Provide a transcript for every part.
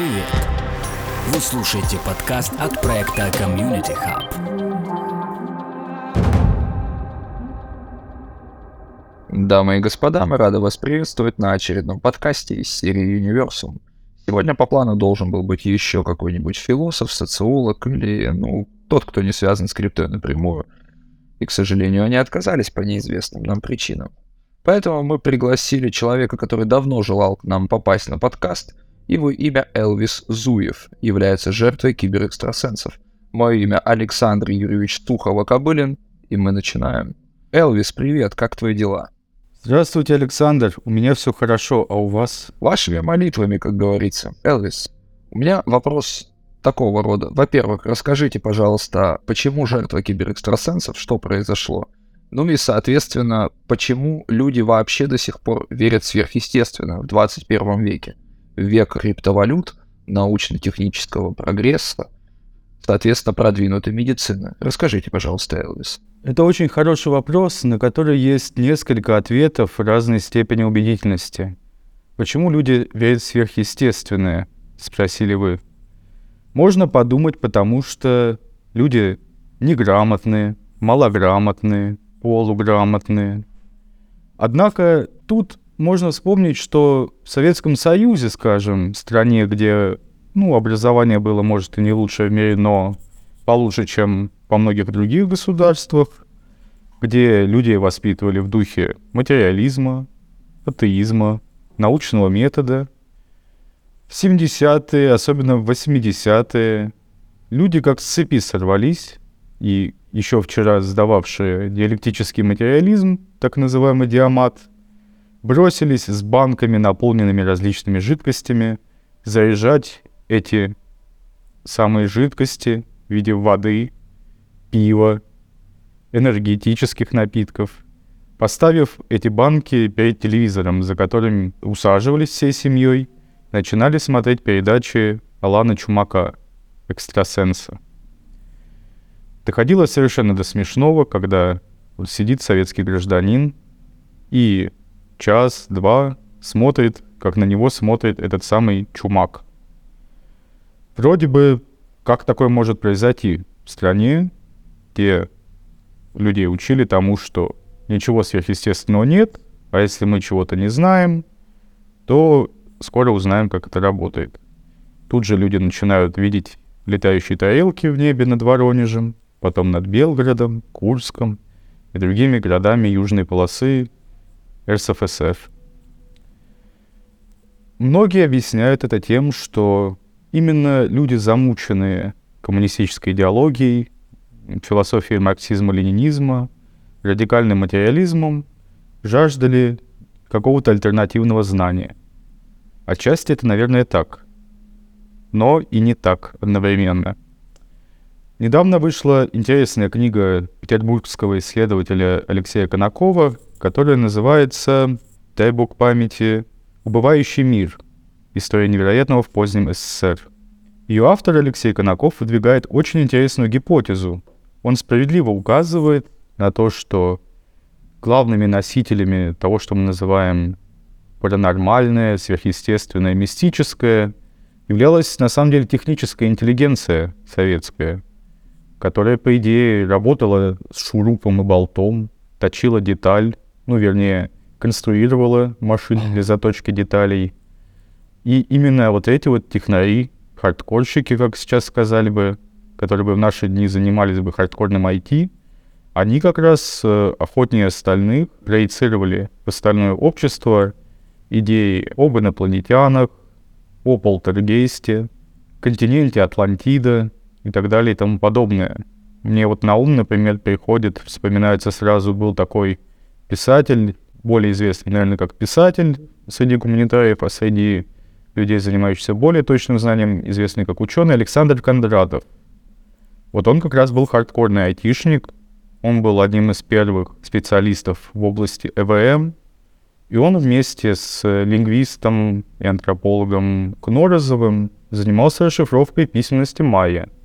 Привет! Вы слушаете подкаст от проекта Community Hub. Дамы и господа, мы рады вас приветствовать на очередном подкасте из серии Universum. Сегодня по плану должен был быть еще какой-нибудь философ, социолог или, ну, тот, кто не связан с криптой напрямую. И, к сожалению, они отказались по неизвестным нам причинам. Поэтому мы пригласили человека, который давно желал к нам попасть на подкаст. Его имя Элвис Зуев, является жертвой киберэкстрасенсов. Мое имя Александр Юрьевич Тухова-Кобылин, и мы начинаем. Элвис, привет, как твои дела? Здравствуйте, Александр. У меня все хорошо, а у вас? Вашими молитвами, как говорится. Элвис, у меня вопрос такого рода. Во-первых, расскажите, пожалуйста, почему жертва киберэкстрасенсов, что произошло? Ну и, соответственно, почему люди вообще до сих пор верят сверхъестественно в 21 веке? Век криптовалют, научно-технического прогресса, соответственно, продвинутой медицины. Расскажите, пожалуйста, Элвис. Это очень хороший вопрос, на который есть несколько ответов разной степени убедительности. Почему люди верят в сверхъестественное, спросили вы. Можно подумать, потому что люди неграмотные, малограмотные, полуграмотные. Однако тут можно вспомнить, что в Советском Союзе, скажем, стране, где ну, образование было, может, и не лучшее в мире, но получше, чем во многих других государствах, где людей воспитывали в духе материализма, атеизма, научного метода. В 70-е, особенно в 80-е, люди как с цепи сорвались и еще вчера сдававшие диалектический материализм, так называемый диамат, бросились с банками, наполненными различными жидкостями, заряжать эти самые жидкости в виде воды, пива, энергетических напитков, поставив эти банки перед телевизором, за которым усаживались всей семьей, начинали смотреть передачи Алана Чумака, экстрасенса. Доходило совершенно до смешного, когда вот сидит советский гражданин и час-два смотрит, как на него смотрит этот самый чумак. Вроде бы, как такое может произойти в стране, где людей учили тому, что ничего сверхъестественного нет, а если мы чего-то не знаем, то скоро узнаем, как это работает. Тут же люди начинают видеть летающие тарелки в небе над Воронежем, потом над Белгородом, Курском и другими городами южной полосы РСФСР. Многие объясняют это тем, что именно люди, замученные коммунистической идеологией, философией марксизма-ленинизма, радикальным материализмом, жаждали какого-то альтернативного знания. Отчасти это, наверное, так. Но и не так одновременно – Недавно вышла интересная книга петербургского исследователя Алексея Конакова, которая называется «Дай бог памяти. Убывающий мир. История невероятного в позднем СССР». Ее автор Алексей Конаков выдвигает очень интересную гипотезу. Он справедливо указывает на то, что главными носителями того, что мы называем паранормальное, сверхъестественное, мистическое, являлась на самом деле техническая интеллигенция советская – которая, по идее, работала с шурупом и болтом, точила деталь, ну, вернее, конструировала машины для заточки деталей. И именно вот эти вот технари, хардкорщики, как сейчас сказали бы, которые бы в наши дни занимались бы хардкорным IT, они как раз э, охотнее остальных проецировали в остальное общество идеи об инопланетянах, о полтергейсте, континенте Атлантида, и так далее и тому подобное. Мне вот на ум, например, приходит, вспоминается сразу, был такой писатель, более известный, наверное, как писатель среди гуманитариев, а среди людей, занимающихся более точным знанием, известный как ученый Александр Кондратов. Вот он как раз был хардкорный айтишник, он был одним из первых специалистов в области ЭВМ, и он вместе с лингвистом и антропологом Кнорозовым занимался расшифровкой письменности майя —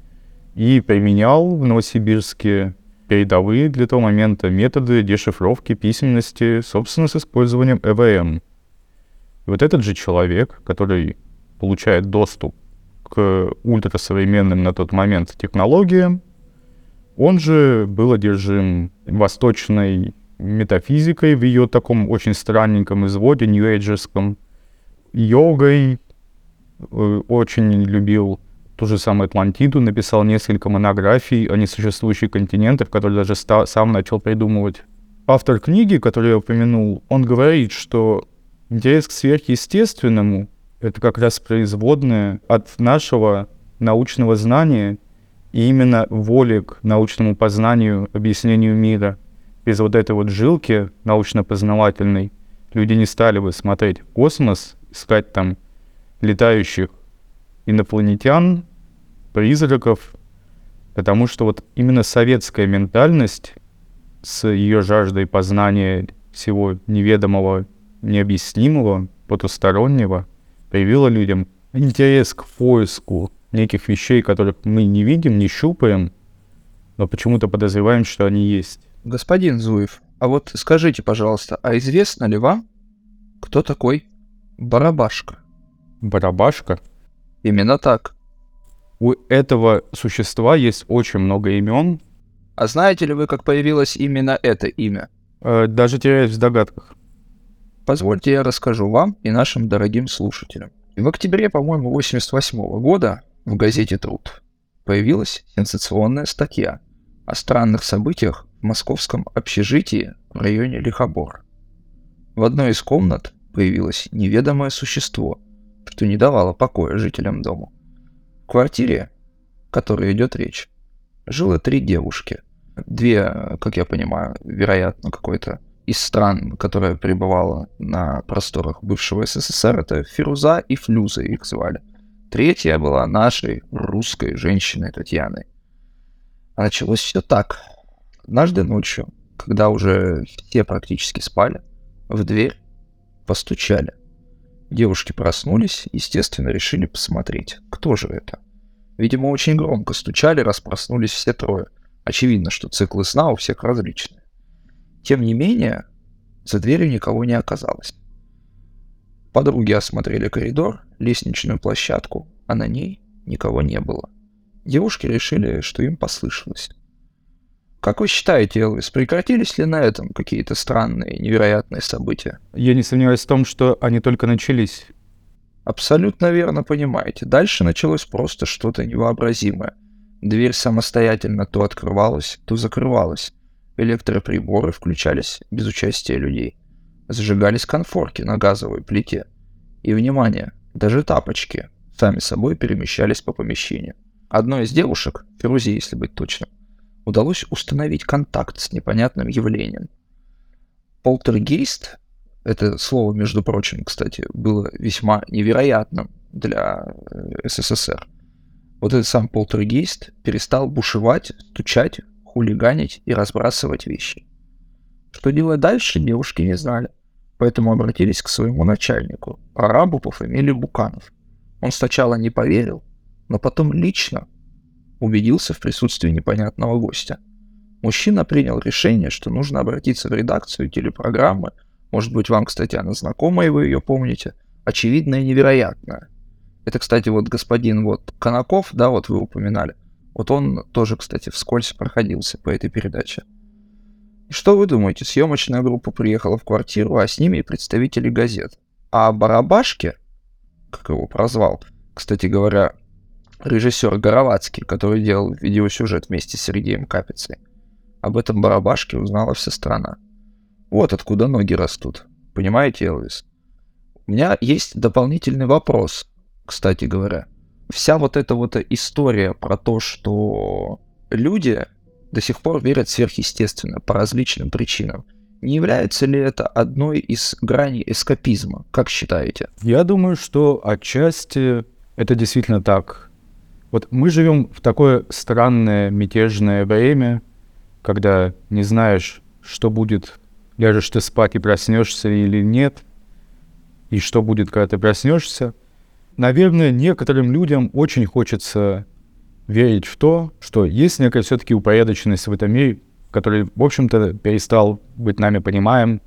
и применял в Новосибирске передовые для того момента методы дешифровки письменности, собственно, с использованием ЭВМ. И вот этот же человек, который получает доступ к ультрасовременным на тот момент технологиям. Он же был одержим восточной метафизикой в ее таком очень странненьком изводе, нью-эйджерском, йогой, э, очень любил ту же самую Атлантиду, написал несколько монографий о несуществующих континентах, которые даже ста- сам начал придумывать. Автор книги, которую я упомянул, он говорит, что интерес к сверхъестественному — это как раз производное от нашего научного знания и именно воли к научному познанию, объяснению мира. Без вот этой вот жилки научно-познавательной люди не стали бы смотреть в космос, искать там летающих инопланетян, призраков, потому что вот именно советская ментальность с ее жаждой познания всего неведомого, необъяснимого, потустороннего, привила людям интерес к поиску неких вещей, которых мы не видим, не щупаем, но почему-то подозреваем, что они есть. Господин Зуев, а вот скажите, пожалуйста, а известно ли вам, кто такой Барабашка? Барабашка. Именно так. У этого существа есть очень много имен, А знаете ли вы, как появилось именно это имя? э, даже теряюсь в догадках. Позвольте я расскажу вам и нашим дорогим слушателям. В октябре, по-моему, 88 года в газете «Труд» появилась сенсационная статья о странных событиях в московском общежитии в районе Лихобор. В одной из комнат появилось неведомое существо, что не давало покоя жителям дома. В квартире, о которой идет речь, жило три девушки. Две, как я понимаю, вероятно, какой-то из стран, которая пребывала на просторах бывшего СССР, это Фируза и Флюза их звали. Третья была нашей русской женщиной Татьяной. А началось все так. Однажды ночью, когда уже все практически спали, в дверь постучали. Девушки проснулись, естественно, решили посмотреть, кто же это. Видимо, очень громко стучали, раз проснулись все трое. Очевидно, что циклы сна у всех различные. Тем не менее, за дверью никого не оказалось. Подруги осмотрели коридор, лестничную площадку, а на ней никого не было. Девушки решили, что им послышалось. Как вы считаете, Элвис, прекратились ли на этом какие-то странные, невероятные события? Я не сомневаюсь в том, что они только начались. Абсолютно верно понимаете. Дальше началось просто что-то невообразимое. Дверь самостоятельно то открывалась, то закрывалась. Электроприборы включались без участия людей. Зажигались конфорки на газовой плите. И, внимание, даже тапочки сами собой перемещались по помещению. Одной из девушек, Фирузи, если быть точным, удалось установить контакт с непонятным явлением. Полтергейст, это слово, между прочим, кстати, было весьма невероятным для э, СССР. Вот этот сам полтергейст перестал бушевать, стучать, хулиганить и разбрасывать вещи. Что делать дальше, девушки не знали, поэтому обратились к своему начальнику, арабу по фамилии Буканов. Он сначала не поверил, но потом лично убедился в присутствии непонятного гостя. Мужчина принял решение, что нужно обратиться в редакцию телепрограммы. Может быть, вам, кстати, она знакома, и вы ее помните. Очевидная и невероятная. Это, кстати, вот господин вот Конаков, да, вот вы упоминали. Вот он тоже, кстати, вскользь проходился по этой передаче. И что вы думаете? Съемочная группа приехала в квартиру, а с ними и представители газет. А Барабашке, как его прозвал, кстати говоря, режиссер Горовацкий, который делал видеосюжет вместе с Сергеем Капицей. Об этом барабашке узнала вся страна. Вот откуда ноги растут. Понимаете, Элвис? У меня есть дополнительный вопрос, кстати говоря. Вся вот эта вот история про то, что люди до сих пор верят сверхъестественно по различным причинам. Не является ли это одной из граней эскапизма? Как считаете? Я думаю, что отчасти это действительно так. Вот мы живем в такое странное мятежное время, когда не знаешь, что будет, ляжешь ты спать и проснешься или нет, и что будет, когда ты проснешься. Наверное, некоторым людям очень хочется верить в то, что есть некая все-таки упорядоченность в этом мире, который, в общем-то, перестал быть нами понимаем.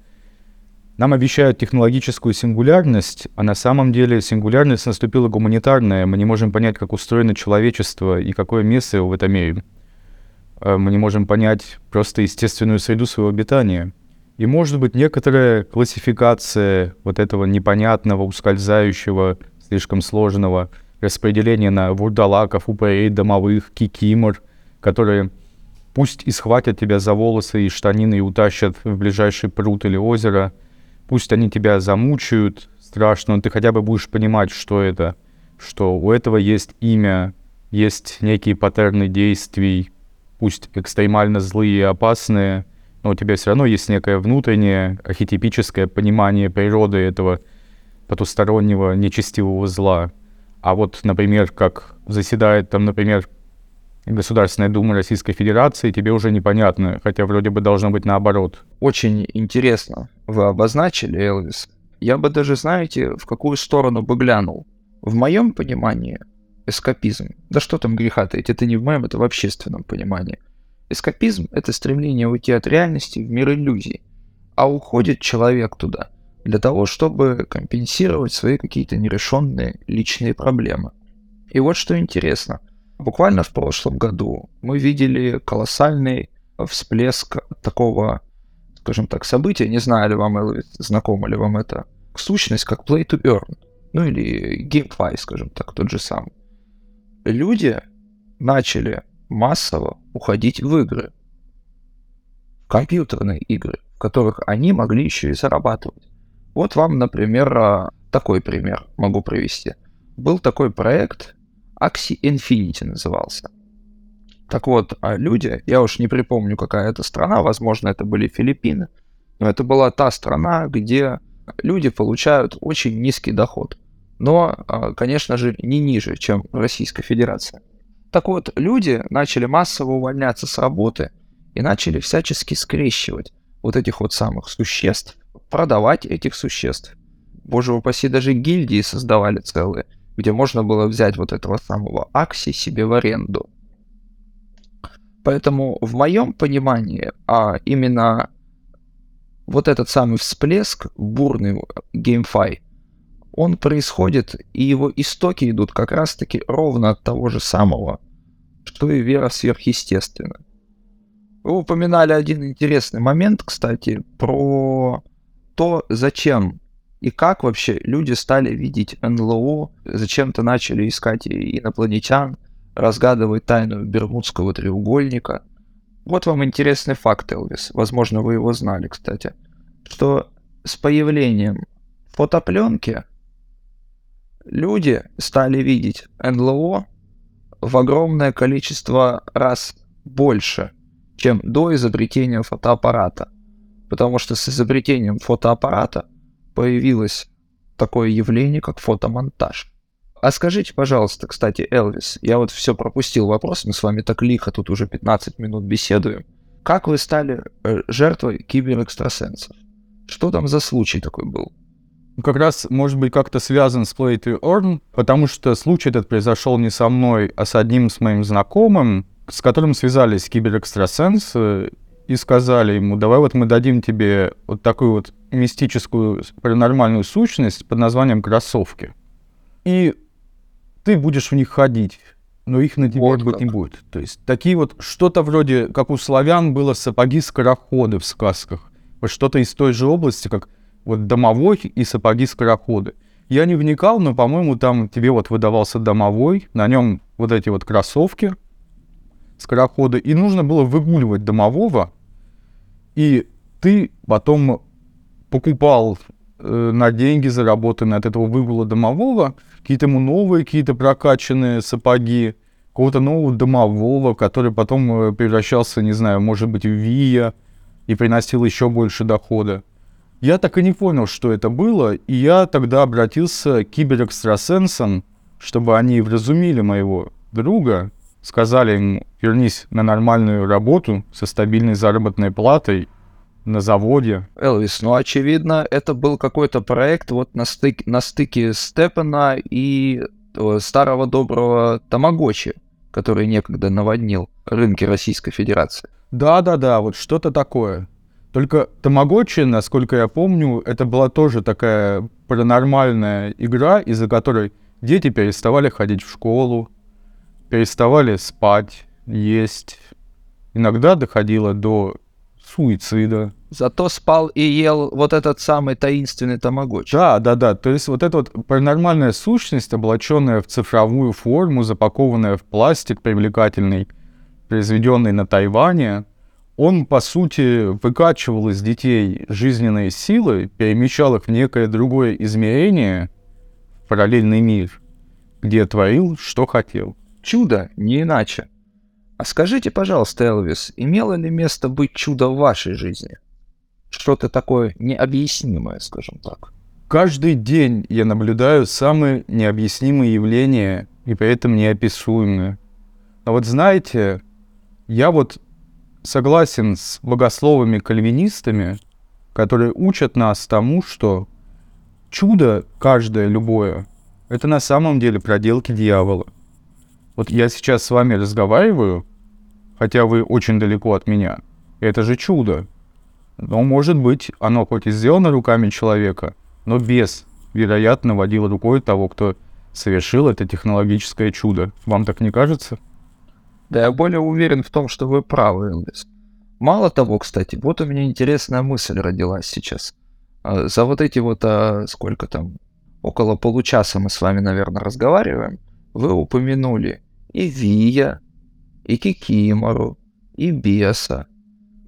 Нам обещают технологическую сингулярность, а на самом деле сингулярность наступила гуманитарная. Мы не можем понять, как устроено человечество и какое место его в этом мире. Э, мы не можем понять просто естественную среду своего обитания. И может быть некоторая классификация вот этого непонятного, ускользающего, слишком сложного распределения на вурдалаков, упырей, домовых, кикимор, которые пусть и схватят тебя за волосы и штанины и утащат в ближайший пруд или озеро – Пусть они тебя замучают страшно, но ты хотя бы будешь понимать, что это, что у этого есть имя, есть некие паттерны действий, пусть экстремально злые и опасные, но у тебя все равно есть некое внутреннее архетипическое понимание природы этого потустороннего нечестивого зла. А вот, например, как заседает там, например, Государственная Дума Российской Федерации, тебе уже непонятно, хотя вроде бы должно быть наоборот. Очень интересно вы обозначили, Элвис. Я бы даже, знаете, в какую сторону бы глянул. В моем понимании эскапизм, да что там греха таить, это не в моем, это в общественном понимании. Эскапизм — это стремление уйти от реальности в мир иллюзий, а уходит человек туда для того, чтобы компенсировать свои какие-то нерешенные личные проблемы. И вот что интересно. Буквально в прошлом году мы видели колоссальный всплеск такого, скажем так, события. Не знаю ли вам, знакомо ли вам это, сущность как Play to Earn. Ну или GameFi, скажем так, тот же самый. Люди начали массово уходить в игры. В компьютерные игры, в которых они могли еще и зарабатывать. Вот вам, например, такой пример могу привести. Был такой проект Axie Infinity назывался. Так вот, а люди, я уж не припомню, какая это страна, возможно, это были Филиппины, но это была та страна, где люди получают очень низкий доход. Но, а, конечно же, не ниже, чем Российская Федерация. Так вот, люди начали массово увольняться с работы и начали всячески скрещивать вот этих вот самых существ, продавать этих существ. Боже упаси, даже гильдии создавали целые – где можно было взять вот этого самого Акси себе в аренду. Поэтому в моем понимании, а именно вот этот самый всплеск, бурный геймфай, он происходит, и его истоки идут как раз-таки ровно от того же самого, что и вера сверхъестественна. Вы упоминали один интересный момент, кстати, про то, зачем и как вообще люди стали видеть НЛО, зачем-то начали искать инопланетян, разгадывать тайну Бермудского треугольника. Вот вам интересный факт, Элвис. Возможно, вы его знали, кстати. Что с появлением фотопленки люди стали видеть НЛО в огромное количество раз больше, чем до изобретения фотоаппарата. Потому что с изобретением фотоаппарата – появилось такое явление, как фотомонтаж. А скажите, пожалуйста, кстати, Элвис, я вот все пропустил вопрос, мы с вами так лихо тут уже 15 минут беседуем. Как вы стали э, жертвой киберэкстрасенсов? Что там за случай такой был? Ну, как раз, может быть, как-то связан с Play to Earn, потому что случай этот произошел не со мной, а с одним с моим знакомым, с которым связались киберэкстрасенсы и сказали ему, давай вот мы дадим тебе вот такую вот мистическую паранормальную сущность под названием кроссовки. И ты будешь в них ходить, но их на тебе вот быть не будет. То есть такие вот, что-то вроде, как у славян было сапоги-скороходы в сказках. Вот что-то из той же области, как вот домовой и сапоги-скороходы. Я не вникал, но, по-моему, там тебе вот выдавался домовой, на нем вот эти вот кроссовки, скороходы, и нужно было выгуливать домового, и ты потом покупал э, на деньги, заработанные от этого выгула домового, какие-то ему новые, какие-то прокачанные сапоги, какого-то нового домового, который потом э, превращался, не знаю, может быть, в Вия и приносил еще больше дохода. Я так и не понял, что это было, и я тогда обратился к киберэкстрасенсам, чтобы они вразумили моего друга, сказали ему, вернись на нормальную работу со стабильной заработной платой на заводе. Элвис, ну, очевидно, это был какой-то проект вот на, стык, на стыке Степана и э, старого доброго Тамагочи, который некогда наводнил рынки Российской Федерации. Да-да-да, вот что-то такое. Только Тамагочи, насколько я помню, это была тоже такая паранормальная игра, из-за которой дети переставали ходить в школу, переставали спать, есть. Иногда доходило до суицида. Зато спал и ел вот этот самый таинственный тамагочи. Да, да, да. То есть вот эта вот паранормальная сущность, облаченная в цифровую форму, запакованная в пластик привлекательный, произведенный на Тайване, он, по сути, выкачивал из детей жизненные силы, перемещал их в некое другое измерение, в параллельный мир, где творил, что хотел. Чудо, не иначе. А скажите, пожалуйста, Элвис, имело ли место быть чудо в вашей жизни? Что-то такое необъяснимое, скажем так. Каждый день я наблюдаю самые необъяснимые явления и при этом неописуемые. Но вот знаете, я вот согласен с богословами-кальвинистами, которые учат нас тому, что чудо каждое, любое, это на самом деле проделки дьявола. Вот я сейчас с вами разговариваю, хотя вы очень далеко от меня. Это же чудо. Но, может быть, оно хоть и сделано руками человека, но без, вероятно, водил рукой того, кто совершил это технологическое чудо. Вам так не кажется? Да я более уверен в том, что вы правы, Элвис. Мало того, кстати, вот у меня интересная мысль родилась сейчас. А, за вот эти вот, а, сколько там, около получаса мы с вами, наверное, разговариваем, вы упомянули и Вия, и Кикимору, и Беса.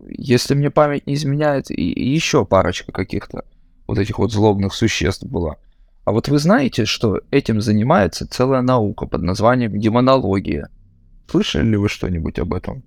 Если мне память не изменяет, и, еще парочка каких-то вот этих вот злобных существ была. А вот вы знаете, что этим занимается целая наука под названием демонология? Слышали ли вы что-нибудь об этом?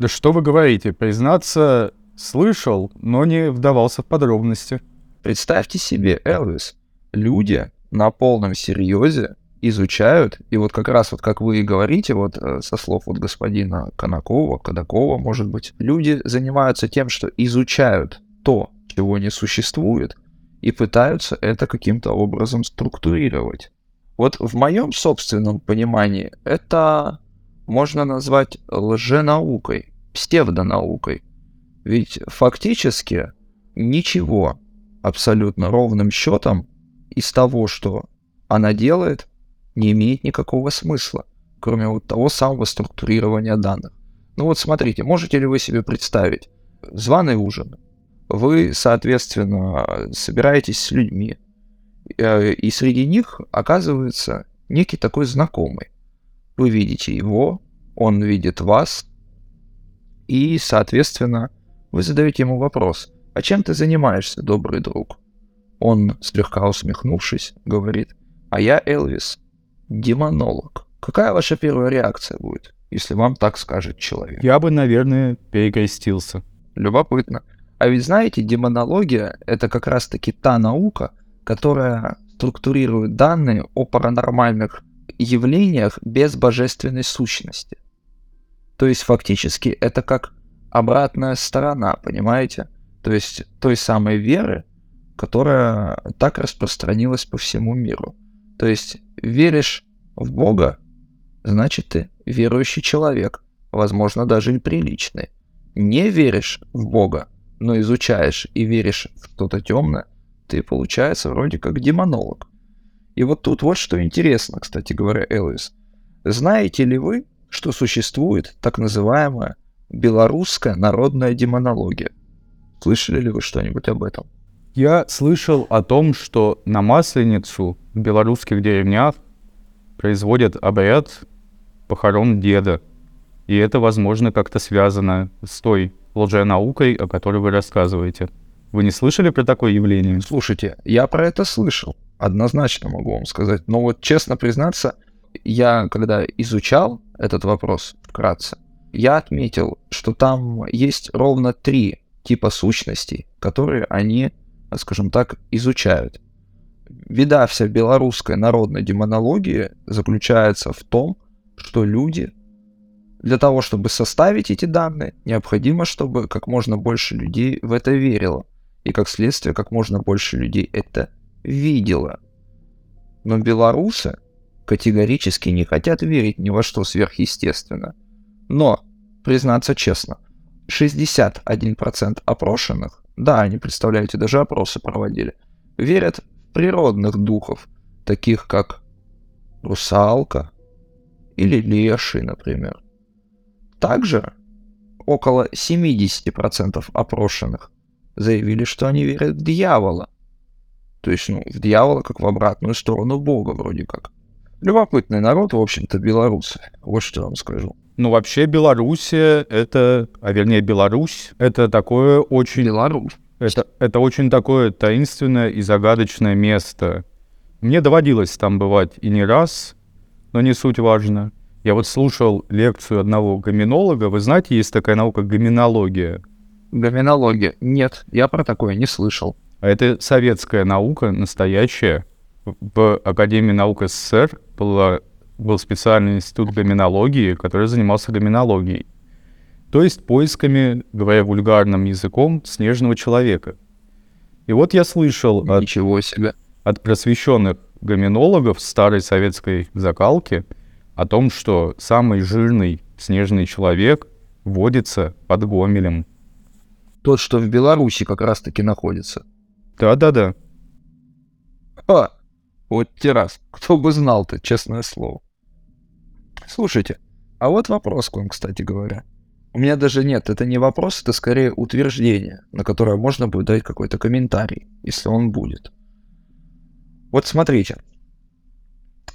Да что вы говорите, признаться, слышал, но не вдавался в подробности. Представьте себе, Элвис, люди на полном серьезе изучают, и вот как раз вот как вы и говорите, вот э, со слов вот господина Конакова, Кадакова, может быть, люди занимаются тем, что изучают то, чего не существует, и пытаются это каким-то образом структурировать. Вот в моем собственном понимании это можно назвать лженаукой, псевдонаукой. Ведь фактически ничего абсолютно ровным счетом из того, что она делает, не имеет никакого смысла, кроме вот того самого структурирования данных. Ну вот смотрите, можете ли вы себе представить званый ужин? Вы, соответственно, собираетесь с людьми, э, и среди них оказывается некий такой знакомый. Вы видите его, он видит вас, и, соответственно, вы задаете ему вопрос, а чем ты занимаешься, добрый друг? Он, слегка усмехнувшись, говорит, а я Элвис, демонолог. Какая ваша первая реакция будет, если вам так скажет человек? Я бы, наверное, перекрестился. Любопытно. А ведь знаете, демонология — это как раз-таки та наука, которая структурирует данные о паранормальных явлениях без божественной сущности. То есть фактически это как обратная сторона, понимаете? То есть той самой веры, которая так распространилась по всему миру. То есть веришь в Бога, значит ты верующий человек, возможно, даже и приличный. Не веришь в Бога, но изучаешь и веришь в что-то темное, ты, получается, вроде как демонолог. И вот тут вот что интересно, кстати говоря, Элвис. Знаете ли вы, что существует так называемая белорусская народная демонология? Слышали ли вы что-нибудь об этом? Я слышал о том, что на Масленицу в белорусских деревнях производят обряд похорон деда. И это, возможно, как-то связано с той лженаукой, о которой вы рассказываете. Вы не слышали про такое явление? Слушайте, я про это слышал. Однозначно могу вам сказать. Но вот честно признаться, я когда изучал этот вопрос вкратце, я отметил, что там есть ровно три типа сущностей, которые они скажем так, изучают. Беда вся белорусской народной демонологии заключается в том, что люди для того, чтобы составить эти данные, необходимо, чтобы как можно больше людей в это верило. И как следствие, как можно больше людей это видело. Но белорусы категорически не хотят верить ни во что сверхъестественно. Но, признаться честно, 61% опрошенных, да, они, представляете, даже опросы проводили, верят в природных духов, таких как русалка или леший, например. Также около 70% опрошенных заявили, что они верят в дьявола. То есть, ну, в дьявола как в обратную сторону Бога вроде как. Любопытный народ, в общем-то, белорусы. Вот что я вам скажу. Ну, вообще, Белоруссия — это, а вернее, Беларусь — это такое очень... Беларусь. Это, это очень такое таинственное и загадочное место. Мне доводилось там бывать и не раз, но не суть важно. Я вот слушал лекцию одного гоминолога. Вы знаете, есть такая наука гоминология. Гоминология. Нет, я про такое не слышал. А это советская наука, настоящая. В Академии наук СССР была, был специальный институт гоминологии, который занимался гоминологией. То есть поисками, говоря вульгарным языком, снежного человека. И вот я слышал от, Ничего себе. от просвещенных гоминологов старой советской закалки о том, что самый жирный снежный человек водится под Гомелем. Тот, что в Беларуси как раз-таки находится. Да-да-да. А, вот террас. Кто бы знал-то, честное слово. Слушайте, а вот вопрос к вам, кстати говоря. У меня даже нет, это не вопрос, это скорее утверждение, на которое можно будет дать какой-то комментарий, если он будет. Вот смотрите.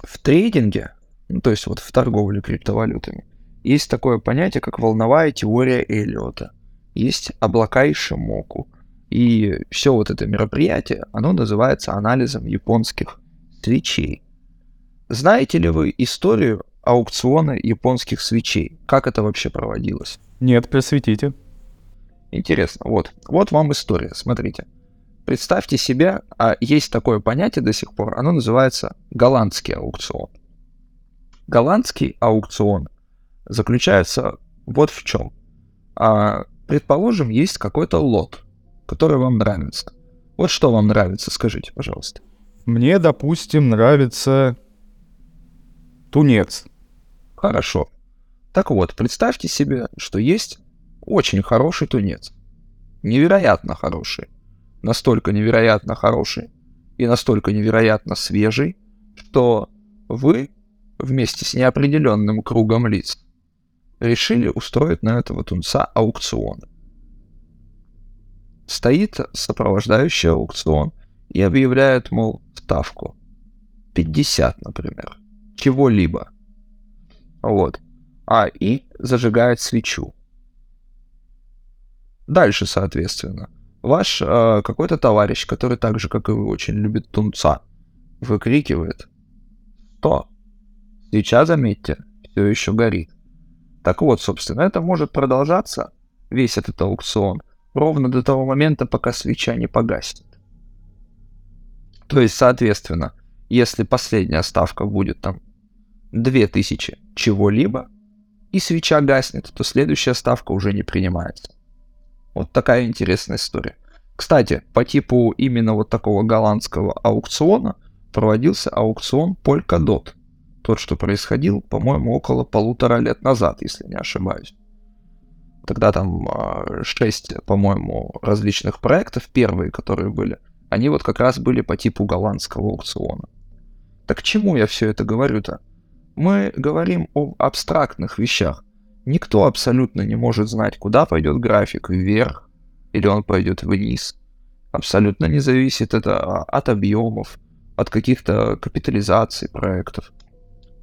В трейдинге, ну, то есть вот в торговле криптовалютами, есть такое понятие, как волновая теория Эллиота. Есть облака и Шимоку. И все вот это мероприятие, оно называется анализом японских свечей. Знаете ли вы историю аукциона японских свечей? Как это вообще проводилось? Нет, просветите. Интересно. Вот. Вот вам история. Смотрите. Представьте себе, а есть такое понятие до сих пор, оно называется голландский аукцион. Голландский аукцион заключается вот в чем. А, предположим, есть какой-то лот, который вам нравится. Вот что вам нравится, скажите, пожалуйста. Мне, допустим, нравится тунец. Хорошо. Так вот, представьте себе, что есть очень хороший тунец. Невероятно хороший. Настолько невероятно хороший и настолько невероятно свежий, что вы вместе с неопределенным кругом лиц решили устроить на этого тунца аукцион. Стоит сопровождающий аукцион и объявляет, мол, ставку. 50, например. Чего-либо. Вот. А, и зажигает свечу. Дальше, соответственно, ваш э, какой-то товарищ, который так же, как и вы, очень любит тунца, выкрикивает 100. Свеча, заметьте, все еще горит. Так вот, собственно, это может продолжаться, весь этот аукцион, ровно до того момента, пока свеча не погаснет. То есть, соответственно, если последняя ставка будет там 2000 чего-либо, и свеча гаснет, то следующая ставка уже не принимается. Вот такая интересная история. Кстати, по типу именно вот такого голландского аукциона проводился аукцион Polkadot. Тот, что происходил, по-моему, около полутора лет назад, если не ошибаюсь. Тогда там а, шесть, по-моему, различных проектов, первые, которые были, они вот как раз были по типу голландского аукциона. Так к чему я все это говорю-то? Мы говорим об абстрактных вещах. Никто абсолютно не может знать, куда пойдет график, вверх или он пойдет вниз. Абсолютно не зависит это а, от объемов, от каких-то капитализаций проектов,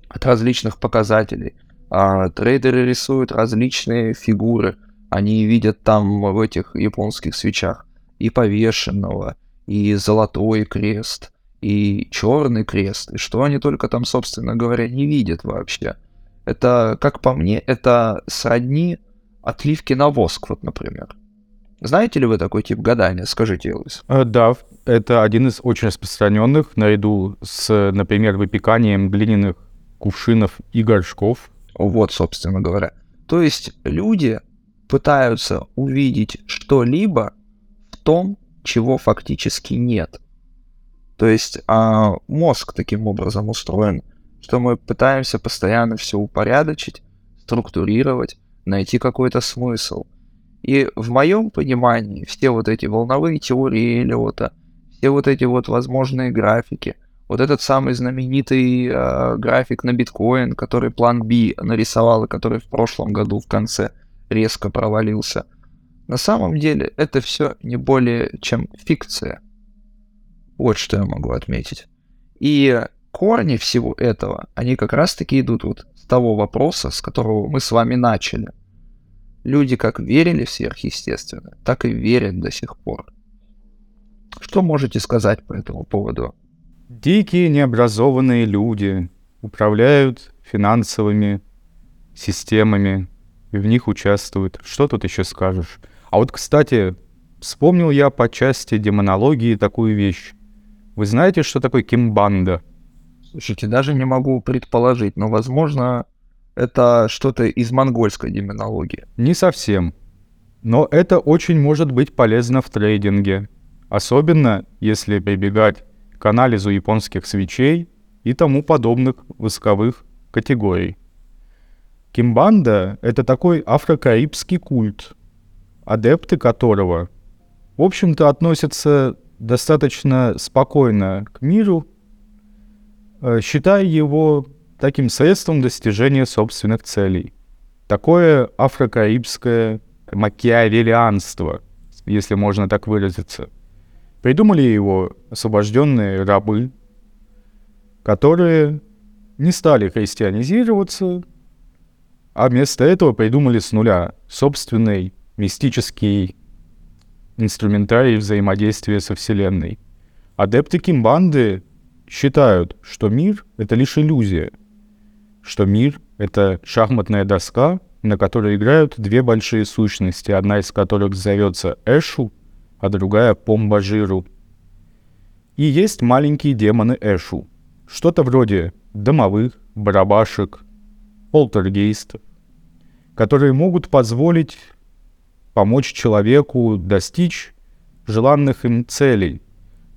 от различных показателей. А трейдеры рисуют различные фигуры. Они видят там в этих японских свечах и повешенного, и золотой крест, и черный крест, и что они только там, собственно говоря, не видят вообще. Это, как по мне, это сродни отливки на воск, вот, например. Знаете ли вы такой тип гадания? Скажите, Элвис. Э, Да, это один из очень распространенных, наряду с, например, выпеканием глиняных кувшинов и горшков. Вот, собственно говоря. То есть люди пытаются увидеть что-либо в том, чего фактически нет. То есть а, мозг таким образом устроен, что мы пытаемся постоянно все упорядочить, структурировать, найти какой-то смысл. И в моем понимании все вот эти волновые теории Эллиота, все вот эти вот возможные графики, вот этот самый знаменитый э, график на биткоин, который план B нарисовал и который в прошлом году в конце резко провалился. На самом деле это все не более чем фикция. Вот что я могу отметить. И корни всего этого, они как раз-таки идут вот с того вопроса, с которого мы с вами начали. Люди как верили в сверхъестественное, так и верят до сих пор. Что можете сказать по этому поводу? Дикие необразованные люди управляют финансовыми системами и в них участвуют. Что тут еще скажешь? А вот, кстати, вспомнил я по части демонологии такую вещь. Вы знаете, что такое кимбанда? Слушайте, даже не могу предположить, но, возможно, это что-то из монгольской демонологии. Не совсем. Но это очень может быть полезно в трейдинге. Особенно, если прибегать к анализу японских свечей и тому подобных восковых категорий. Кимбанда — это такой афрокарибский культ, адепты которого, в общем-то, относятся достаточно спокойно к миру, э, считая его таким средством достижения собственных целей. Такое афрокарибское макиавелианство, если можно так выразиться. Придумали его освобожденные рабы, которые не стали христианизироваться, а вместо этого придумали с нуля собственный мистический инструментарий взаимодействия со Вселенной. Адепты Кимбанды считают, что мир — это лишь иллюзия, что мир — это шахматная доска, на которой играют две большие сущности, одна из которых зовется Эшу, а другая — Помбажиру. И есть маленькие демоны Эшу, что-то вроде домовых, барабашек, полтергейстов, которые могут позволить помочь человеку достичь желанных им целей.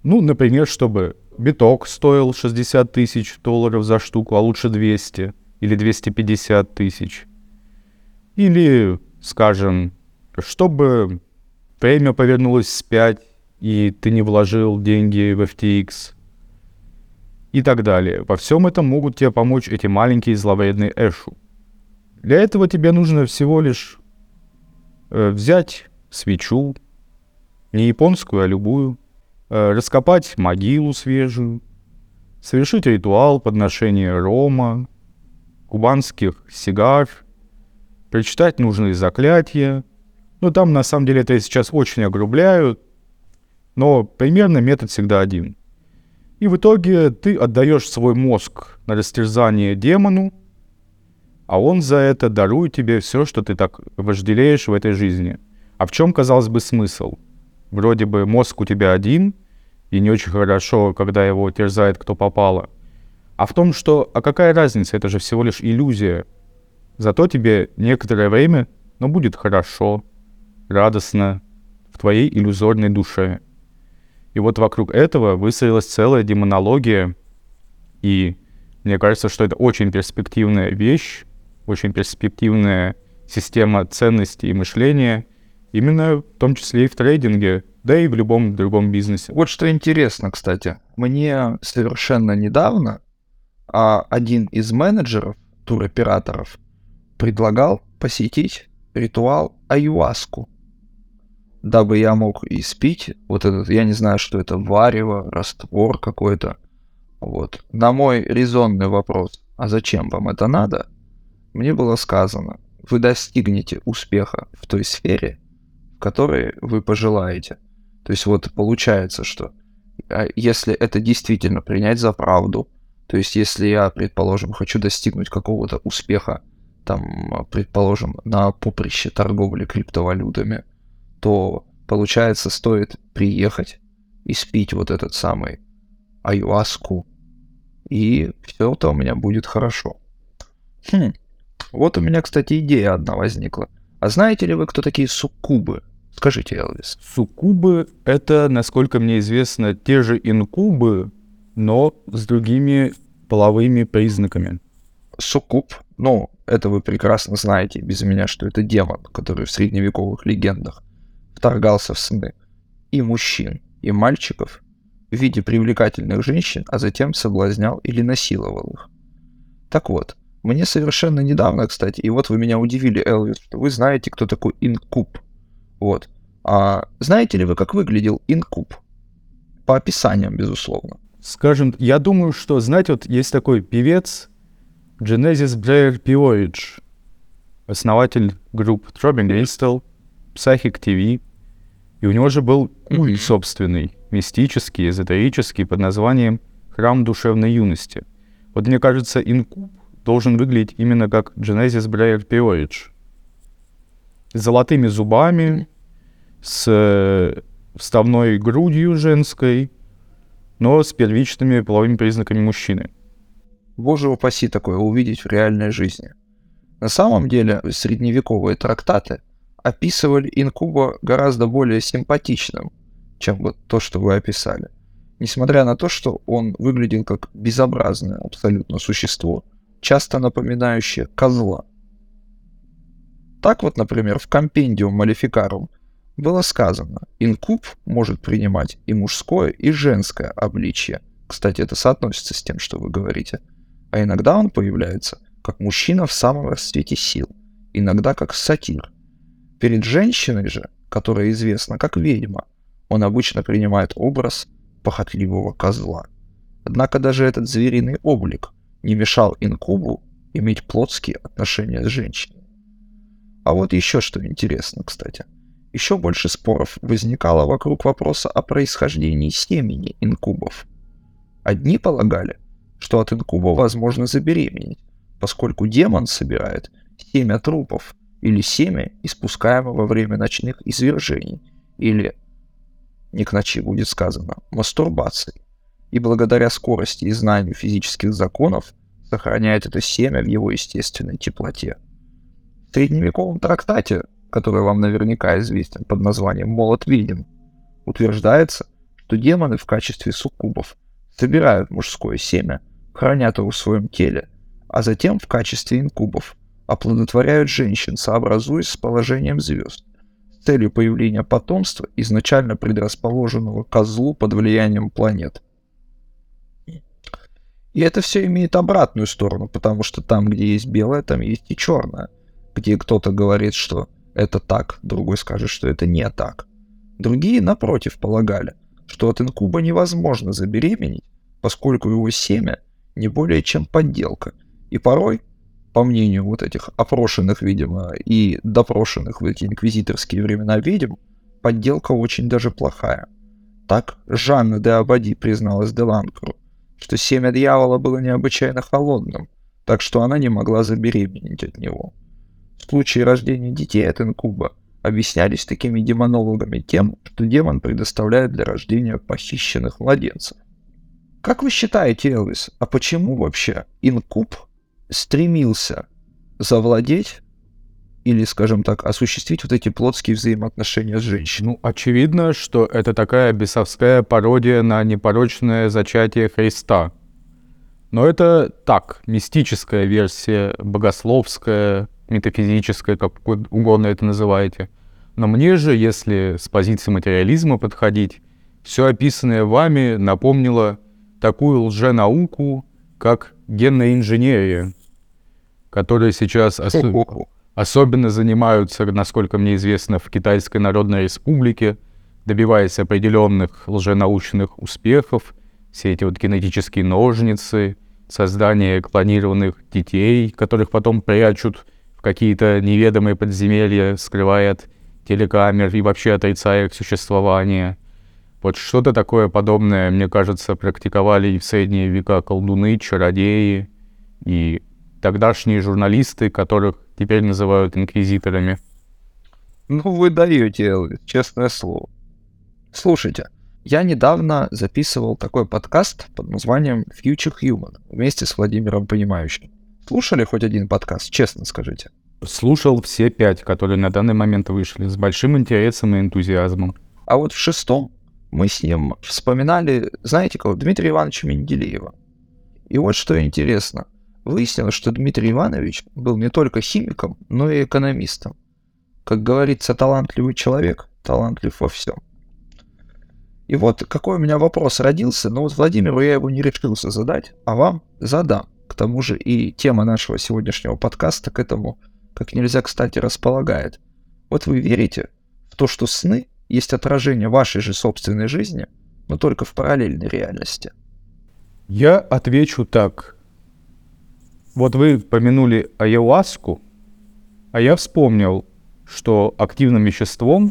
Ну, например, чтобы биток стоил 60 тысяч долларов за штуку, а лучше 200 или 250 тысяч. Или, скажем, чтобы время повернулось вспять, и ты не вложил деньги в FTX и так далее. Во всем этом могут тебе помочь эти маленькие зловредные Эшу. Для этого тебе нужно всего лишь взять свечу, не японскую, а любую, э, раскопать могилу свежую, совершить ритуал подношения рома, кубанских сигар, прочитать нужные заклятия. Ну, там, на самом деле, это сейчас очень огрубляют, но примерно метод всегда один. И в итоге ты отдаешь свой мозг на растерзание демону, а он за это дарует тебе все, что ты так вожделеешь в этой жизни. А в чем, казалось бы, смысл? Вроде бы мозг у тебя один, и не очень хорошо, когда его терзает кто попало. А в том, что, а какая разница, это же всего лишь иллюзия. Зато тебе некоторое время, но будет хорошо, радостно, в твоей иллюзорной душе. И вот вокруг этого выстроилась целая демонология, и мне кажется, что это очень перспективная вещь, очень перспективная система ценностей и мышления, именно в том числе и в трейдинге, да и в любом другом бизнесе. Вот что интересно, кстати. Мне совершенно недавно а, один из менеджеров туроператоров предлагал посетить ритуал аюаску, дабы я мог испить вот этот, я не знаю, что это, варево, раствор какой-то. Вот. На мой резонный вопрос, а зачем вам это надо? Мне было сказано, вы достигнете успеха в той сфере, в которой вы пожелаете. То есть вот получается, что а, если это действительно принять за правду, то есть если я, предположим, хочу достигнуть какого-то успеха, там, предположим, на поприще торговли криптовалютами, то получается, стоит приехать и спить вот этот самый аюаску, и все это у меня будет хорошо. Хм, вот у меня, кстати, идея одна возникла. А знаете ли вы, кто такие суккубы? Скажите, Элвис. Суккубы — это, насколько мне известно, те же инкубы, но с другими половыми признаками. Суккуб Ну, это вы прекрасно знаете без меня, что это демон, который в средневековых легендах вторгался в сны и мужчин, и мальчиков в виде привлекательных женщин, а затем соблазнял или насиловал их. Так вот, мне совершенно недавно, кстати, и вот вы меня удивили, Элвис, что вы знаете, кто такой инкуб. Вот. А знаете ли вы, как выглядел инкуб? По описаниям, безусловно. Скажем, я думаю, что, знаете, вот есть такой певец Genesis Blair Pioage, основатель групп Throbbing Gristle, Psychic TV, и у него же был культ собственный, мистический, эзотерический, под названием «Храм душевной юности». Вот мне кажется, инкуб должен выглядеть именно как Genesis Blair Pioage. С золотыми зубами, с э, вставной грудью женской, но с первичными половыми признаками мужчины. Боже упаси такое увидеть в реальной жизни. На самом деле средневековые трактаты описывали инкуба гораздо более симпатичным, чем вот то, что вы описали. Несмотря на то, что он выглядел как безобразное абсолютно существо, часто напоминающее козла. Так вот, например, в компендиум Малификарум было сказано, инкуб может принимать и мужское, и женское обличье. Кстати, это соотносится с тем, что вы говорите. А иногда он появляется как мужчина в самом расцвете сил, иногда как сатир. Перед женщиной же, которая известна как ведьма, он обычно принимает образ похотливого козла. Однако даже этот звериный облик не мешал инкубу иметь плотские отношения с женщиной. А вот еще что интересно, кстати. Еще больше споров возникало вокруг вопроса о происхождении семени инкубов. Одни полагали, что от инкуба возможно забеременеть, поскольку демон собирает семя трупов или семя, испускаемое во время ночных извержений, или, не к ночи будет сказано, мастурбации, и благодаря скорости и знанию физических законов сохраняет это семя в его естественной теплоте. В средневековом трактате, который вам наверняка известен под названием «Молот ведьм», утверждается, что демоны в качестве суккубов собирают мужское семя, хранят его в своем теле, а затем в качестве инкубов оплодотворяют женщин, сообразуясь с положением звезд, с целью появления потомства, изначально предрасположенного козлу под влиянием планет. И это все имеет обратную сторону, потому что там, где есть белое, там есть и черное. Где кто-то говорит, что это так, другой скажет, что это не так. Другие, напротив, полагали, что от инкуба невозможно забеременеть, поскольку его семя не более чем подделка. И порой, по мнению вот этих опрошенных, видимо, и допрошенных в эти инквизиторские времена ведьм, подделка очень даже плохая. Так Жанна де Абади призналась Деланкру, что семя дьявола было необычайно холодным, так что она не могла забеременеть от него. В случае рождения детей от инкуба объяснялись такими демонологами тем, что демон предоставляет для рождения похищенных младенцев. Как вы считаете, Элвис, а почему вообще инкуб стремился завладеть или, скажем так, осуществить вот эти плотские взаимоотношения с женщиной? Ну, очевидно, что это такая бесовская пародия на непорочное зачатие Христа. Но это так, мистическая версия, богословская, метафизическая, как угодно это называете. Но мне же, если с позиции материализма подходить, все описанное вами напомнило такую лженауку, как генная инженерия, которая сейчас ос особенно занимаются, насколько мне известно, в Китайской Народной Республике, добиваясь определенных лженаучных успехов, все эти вот генетические ножницы, создание клонированных детей, которых потом прячут в какие-то неведомые подземелья, скрывая от телекамер и вообще отрицая их существование — вот что-то такое подобное, мне кажется, практиковали и в средние века колдуны, чародеи и тогдашние журналисты, которых теперь называют инквизиторами. Ну, вы даете, Элвис, честное слово. Слушайте, я недавно записывал такой подкаст под названием Future Human вместе с Владимиром Понимающим. Слушали хоть один подкаст, честно скажите? Слушал все пять, которые на данный момент вышли, с большим интересом и энтузиазмом. А вот в шестом мы с ним вспоминали, знаете кого, Дмитрия Ивановича Менделеева. И вот что интересно. Выяснилось, что Дмитрий Иванович был не только химиком, но и экономистом. Как говорится, талантливый человек, талантлив во всем. И вот какой у меня вопрос родился, но вот Владимиру я его не решился задать, а вам задам. К тому же и тема нашего сегодняшнего подкаста к этому как нельзя кстати располагает. Вот вы верите в то, что сны есть отражение вашей же собственной жизни, но только в параллельной реальности? Я отвечу так. Вот вы помянули ayahuasку, а я вспомнил, что активным веществом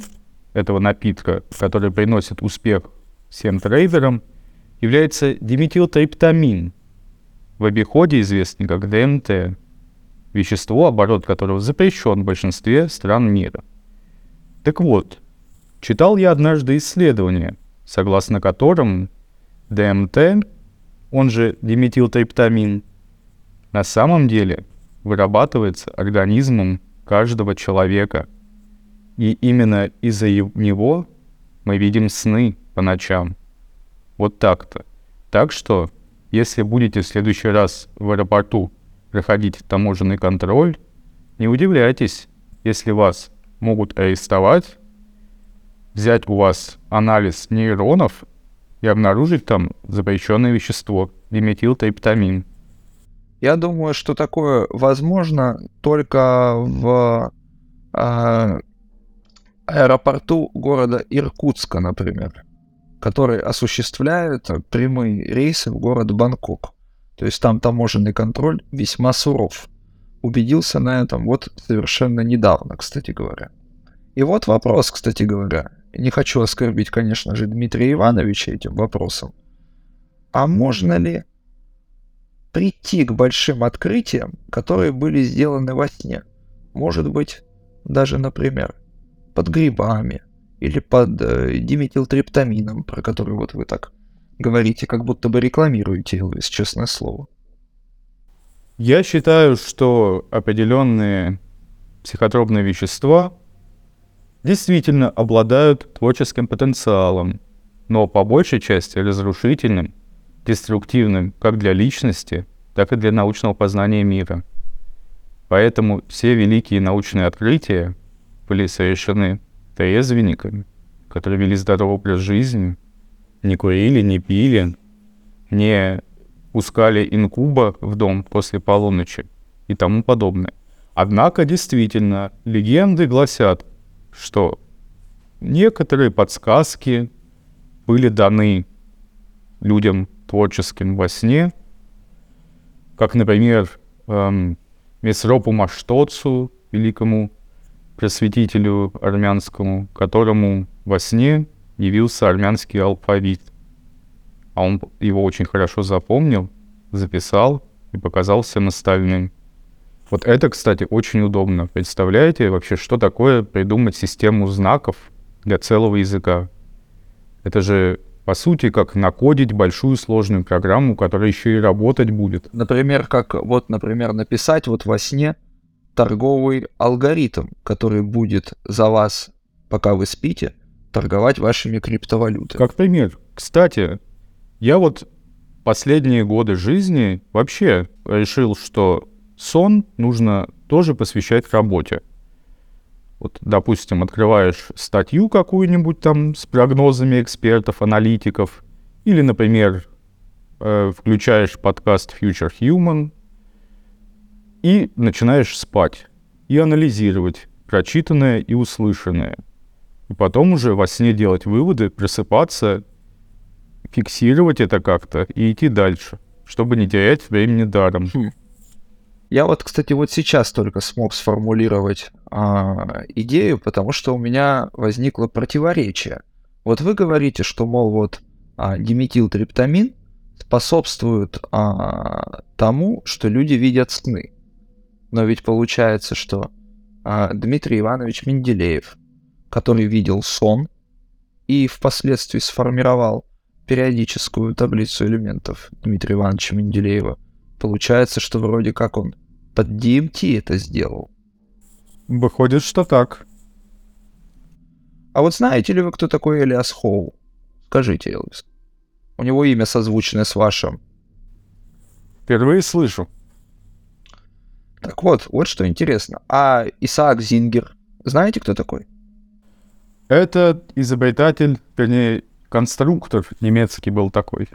этого напитка, который приносит успех всем трейдерам, является диметилтриптамин, в обиходе известный как ДМТ, вещество, оборот которого запрещен в большинстве стран мира. Так вот, читал я однажды исследование, согласно которому ДМТ, он же диметилтриптамин, на самом деле вырабатывается организмом каждого человека. И именно из-за него мы видим сны по ночам. Вот так-то. Так что, если будете в следующий раз в аэропорту проходить таможенный контроль, не удивляйтесь, если вас могут арестовать, взять у вас анализ нейронов и обнаружить там запрещенное вещество диметилтриптамин. Я думаю, что такое возможно только в э, аэропорту города Иркутска, например, который осуществляет прямые рейсы в город Бангкок. То есть там таможенный контроль весьма суров. Убедился на этом вот совершенно недавно, кстати говоря. И вот вопрос, кстати говоря. Не хочу оскорбить, конечно же, Дмитрия Ивановича этим вопросом. А можно ли прийти к большим открытиям, которые были сделаны во сне? Может быть, даже, например, под грибами или под э, диметилтриптамином, про который вот вы так говорите, как будто бы рекламируете Элвис, честное слово. Я считаю, что определенные психотропные вещества действительно обладают творческим потенциалом, но по большей части разрушительным, деструктивным как для личности, так и для научного познания мира. Поэтому все великие научные открытия были совершены трезвенниками, которые вели здоровый образ жизни, не курили, не пили, не пускали инкуба в дом после полуночи и тому подобное. Однако, действительно, легенды гласят, что некоторые подсказки были даны людям творческим во сне, как, например, эм, Месропу Маштоцу, великому просветителю армянскому, которому во сне явился армянский алфавит. А он его очень хорошо запомнил, записал и показал всем остальным. Вот это, кстати, очень удобно. Представляете вообще, что такое придумать систему знаков для целого языка? Это же, по сути, как накодить большую сложную программу, которая еще и работать будет. Например, как вот, например, написать вот во сне торговый алгоритм, который будет за вас, пока вы спите, торговать вашими криптовалютами. Как пример. Кстати, я вот последние годы жизни вообще решил, что сон нужно тоже посвящать работе. Вот, допустим, открываешь статью какую-нибудь там с прогнозами экспертов, аналитиков, или, например, э, включаешь подкаст Future Human и начинаешь спать и анализировать прочитанное и услышанное – и потом уже во сне делать выводы, просыпаться, фиксировать это как-то и идти дальше, чтобы не терять времени даром. Я вот, кстати, вот сейчас только смог сформулировать а, идею, потому что у меня возникло противоречие. Вот вы говорите, что, мол, вот а, диметилтриптамин способствует а, тому, что люди видят сны. Но ведь получается, что а, Дмитрий Иванович Менделеев который видел сон и впоследствии сформировал периодическую таблицу элементов Дмитрия Ивановича Менделеева. Получается, что вроде как он под DMT это сделал. Выходит, что так. А вот знаете ли вы, кто такой Элиас Хоу? Скажите, Элвис. У него имя созвучное с вашим. Впервые слышу. вот, вот что интересно. А Исаак Зингер, знаете, кто такой? Это изобретатель, вернее, конструктор немецкий был такой.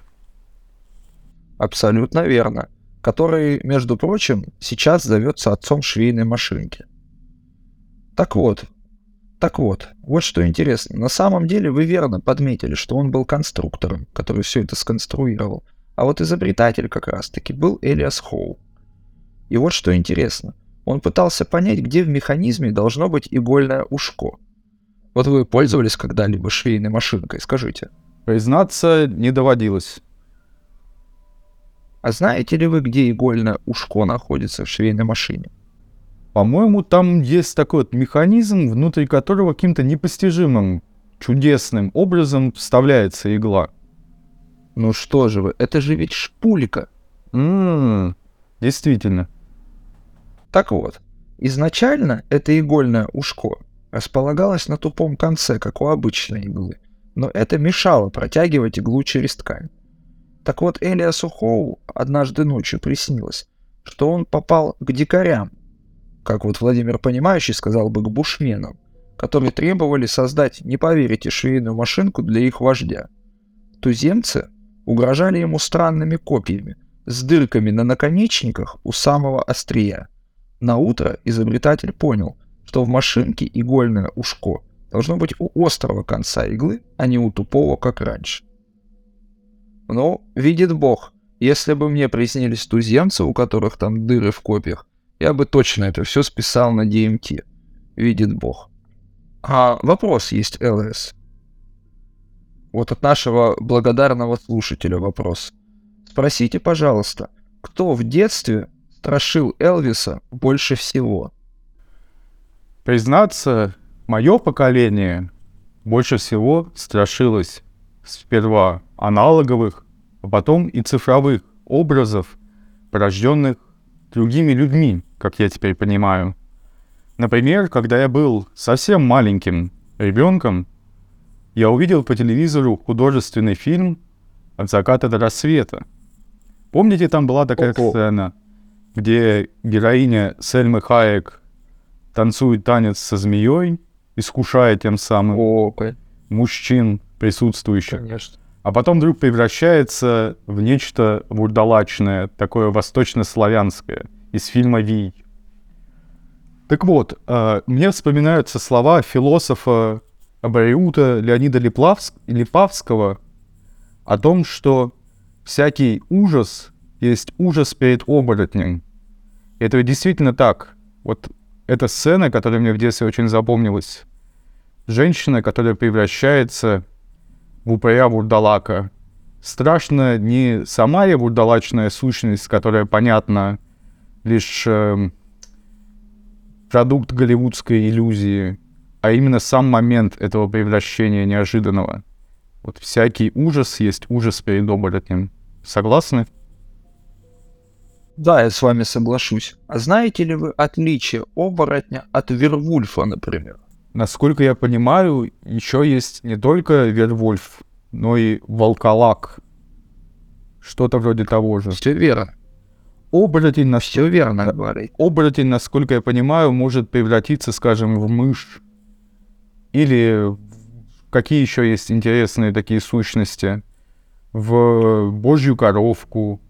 Абсолютно верно. Который, между прочим, сейчас зовется отцом швейной машинки. Так вот, так вот, вот что интересно. На самом деле вы верно подметили, что он был конструктором, который все это сконструировал. А вот изобретатель как раз-таки был Элиас Хоу. И вот что интересно. Он пытался понять, где в механизме должно быть игольное ушко. Вот вы пользовались когда-либо швейной машинкой, скажите. Признаться, не доводилось. А знаете ли вы, где игольное ушко находится в швейной машине? По-моему, там есть такой вот механизм, внутри которого каким-то непостижимым, чудесным образом вставляется игла. Ну что же вы, это же ведь шпулька. Ммм, действительно. Так вот, изначально это игольное ушко располагалось на тупом конце, как у обычной иглы, но это мешало протягивать иглу через ткань. Так вот, Элиасу Хоу однажды ночью приснилось, что он попал к дикарям, как вот Владимир Понимающий сказал бы, к бушменам, которые требовали создать, не поверите, швейную машинку для их вождя. Туземцы угрожали ему странными копьями с дырками на наконечниках у самого острия. На утро изобретатель понял, что в машинке игольное ушко должно быть у острого конца иглы, а не у тупого, как раньше. Ну, видит Бог, если бы мне приснились туземцы, у которых там дыры в копьях, я бы точно это все списал на DMT. Видит Бог. А вопрос есть, ЛС. Вот от нашего благодарного слушателя вопрос. Спросите, пожалуйста, кто в детстве страшил Элвиса больше всего? Признаться, мое поколение больше всего страшилось сперва аналоговых, а потом и цифровых образов, порожденных другими людьми, как я теперь понимаю. Например, когда я был совсем маленьким ребенком, я увидел по телевизору художественный фильм «От заката до рассвета». Помните, там была такая Ого. сцена, где героиня Сельмы Хаек танцует танец со змеей, искушая тем самым О, мужчин, присутствующих, конечно. а потом вдруг превращается в нечто вурдалачное, такое восточнославянское, из фильма «Вий». Так вот, э, мне вспоминаются слова философа Абариута Леонида Липлавс- Липавского о том, что всякий ужас есть ужас перед оборотнем. И это действительно так. Вот эта сцена, которая мне в детстве очень запомнилась. Женщина, которая превращается упыря вурдалака. Страшно не сама я вурдалачная сущность, которая понятна лишь эм, продукт голливудской иллюзии, а именно сам момент этого превращения неожиданного. Вот всякий ужас есть ужас перед оборотнем. Согласны? Да, я с вами соглашусь. А знаете ли вы отличие оборотня от Вервульфа, например? Насколько я понимаю, еще есть не только Вервольф, но и Волколак. Что-то вроде того же. Все верно. Оборотень, нас... Все верно говорит. Оборотень, насколько я понимаю, может превратиться, скажем, в мышь. Или какие еще есть интересные такие сущности? В божью коровку,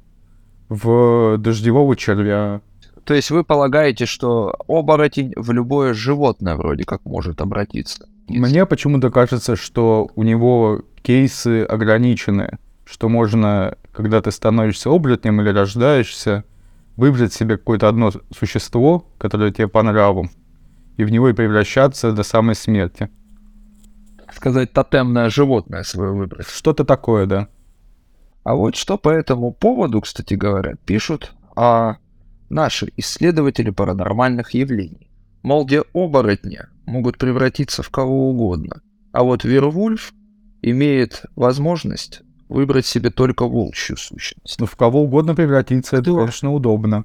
в дождевого червя. То есть вы полагаете, что оборотень в любое животное вроде как может обратиться? Мне почему-то кажется, что у него кейсы ограничены, что можно, когда ты становишься оборотнем или рождаешься, выбрать себе какое-то одно существо, которое тебе по нраву, и в него и превращаться до самой смерти. Сказать, тотемное животное свое выбрать. Что-то такое, да. А вот что по этому поводу, кстати говоря, пишут а, наши исследователи паранормальных явлений. Мол, где оборотни могут превратиться в кого угодно, а вот Вервульф имеет возможность выбрать себе только волчью сущность. Ну, в кого угодно превратиться, это, конечно, удобно.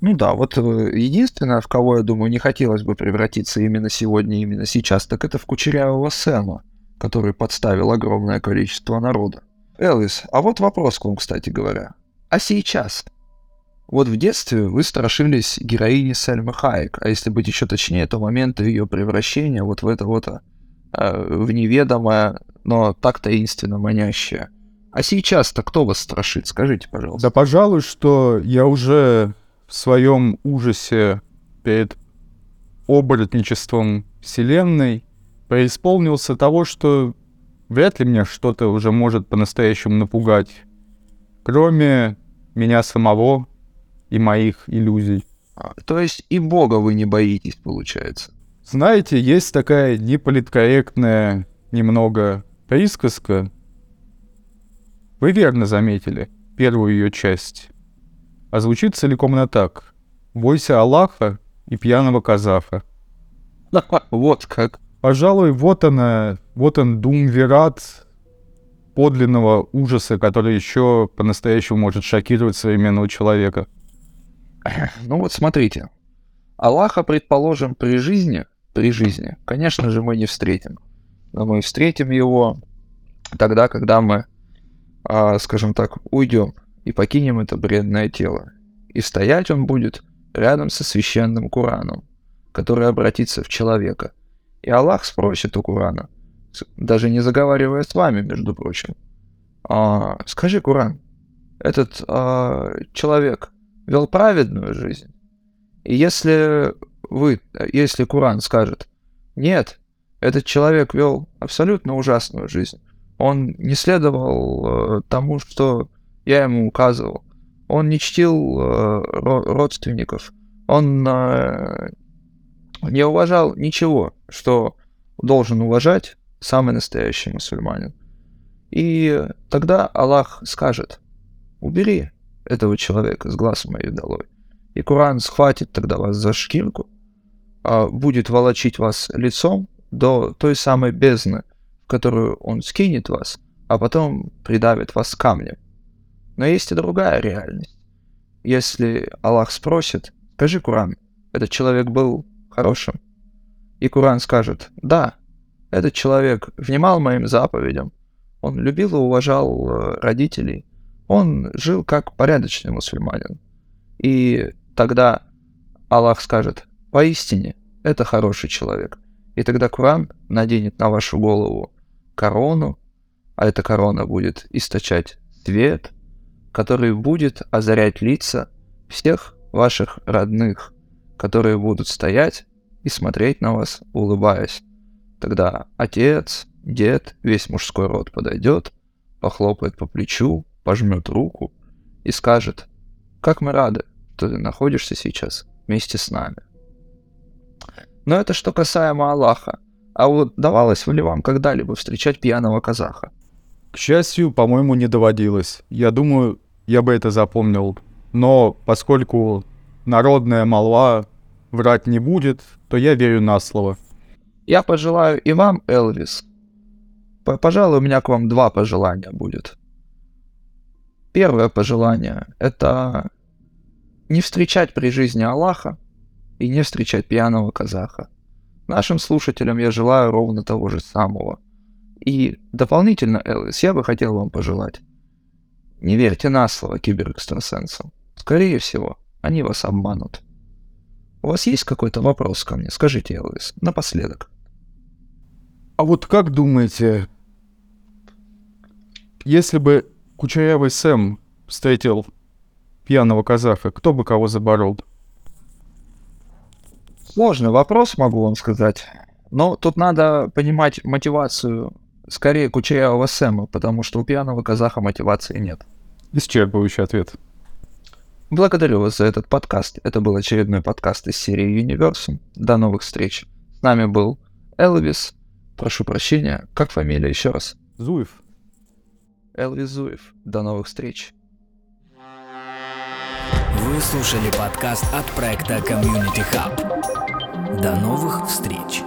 Ну да, вот э, единственное, в кого, я думаю, не хотелось бы превратиться именно сегодня, именно сейчас, так это в кучерявого Сэма, который подставил огромное количество народа. Элвис, а вот вопрос к вам, кстати говоря. А сейчас? Вот в детстве вы страшились героини Сельмы Хайек, а если быть еще точнее, то момента ее превращения вот в это вот э, в неведомое, но так таинственно манящее. А сейчас-то кто вас страшит? Скажите, пожалуйста. Да, пожалуй, что я уже в своем ужасе перед оборотничеством Вселенной преисполнился того, что вряд ли меня что-то уже может по-настоящему напугать, кроме меня самого и моих иллюзий. А, то есть и Бога вы не боитесь, получается? Знаете, есть такая неполиткорректная немного присказка. Вы верно заметили первую ее часть. А звучит целиком на так. «Бойся Аллаха и пьяного казаха». Вот как. Пожалуй, вот она, вот он думвират подлинного ужаса, который еще по-настоящему может шокировать современного человека. Ну вот смотрите. Аллаха, предположим, при жизни, при жизни, конечно же, мы не встретим. Но мы встретим его тогда, когда мы, а, скажем так, уйдем и покинем это бредное тело. И стоять он будет рядом со священным Кураном, который обратится в человека. И Аллах спросит у Курана, даже не заговаривая с вами, между прочим, а, скажи, Куран, этот а, человек вел праведную жизнь? И если вы, если Куран скажет, нет, этот человек вел абсолютно ужасную жизнь, он не следовал э, тому, что я ему указывал, он не чтил э, родственников, он э, не уважал ничего, что должен уважать самый настоящий мусульманин. И тогда Аллах скажет, убери этого человека с глаз моих долой. И Куран схватит тогда вас за шкирку, а будет волочить вас лицом до той самой бездны, в которую он скинет вас, а потом придавит вас камнем. Но есть и другая реальность. Если Аллах спросит, скажи Куран, этот человек был хорошим? И Куран скажет, да, этот человек внимал моим заповедям, он любил и уважал э, родителей, он жил как порядочный мусульманин. И тогда Аллах скажет, поистине, это хороший человек. И тогда Куран наденет на вашу голову корону, а эта корона будет источать свет, который будет озарять лица всех ваших родных, которые будут стоять и смотреть на вас, улыбаясь. Тогда отец, дед, весь мужской род подойдет, похлопает по плечу, пожмет руку и скажет, как мы рады, что ты находишься сейчас вместе с нами. Но это что касаемо Аллаха. А вот давалось ли вам когда-либо встречать пьяного казаха? К счастью, по-моему, не доводилось. Я думаю, я бы это запомнил. Но поскольку народная молва врать не будет, то я верю на слово. Я пожелаю и вам, Элвис. Пожалуй, у меня к вам два пожелания будет. Первое пожелание — это не встречать при жизни Аллаха и не встречать пьяного казаха. Нашим слушателям я желаю ровно того же самого. И дополнительно, Элвис, я бы хотел вам пожелать. Не верьте на слово киберэкстрасенсам. Скорее всего, они вас обманут. У вас есть какой-то вопрос ко мне? Скажите, Элвис, напоследок. А вот как думаете, если бы Кучерявый Сэм встретил пьяного казаха, кто бы кого заборол? Сложный вопрос, могу вам сказать. Но тут надо понимать мотивацию скорее Кучерявого Сэма, потому что у пьяного казаха мотивации нет. Исчерпывающий ответ. Благодарю вас за этот подкаст. Это был очередной подкаст из серии Universum. До новых встреч. С нами был Элвис. Прошу прощения, как фамилия еще раз? Зуев. Элвис Зуев. До новых встреч. Вы слушали подкаст от проекта Community Hub. До новых встреч!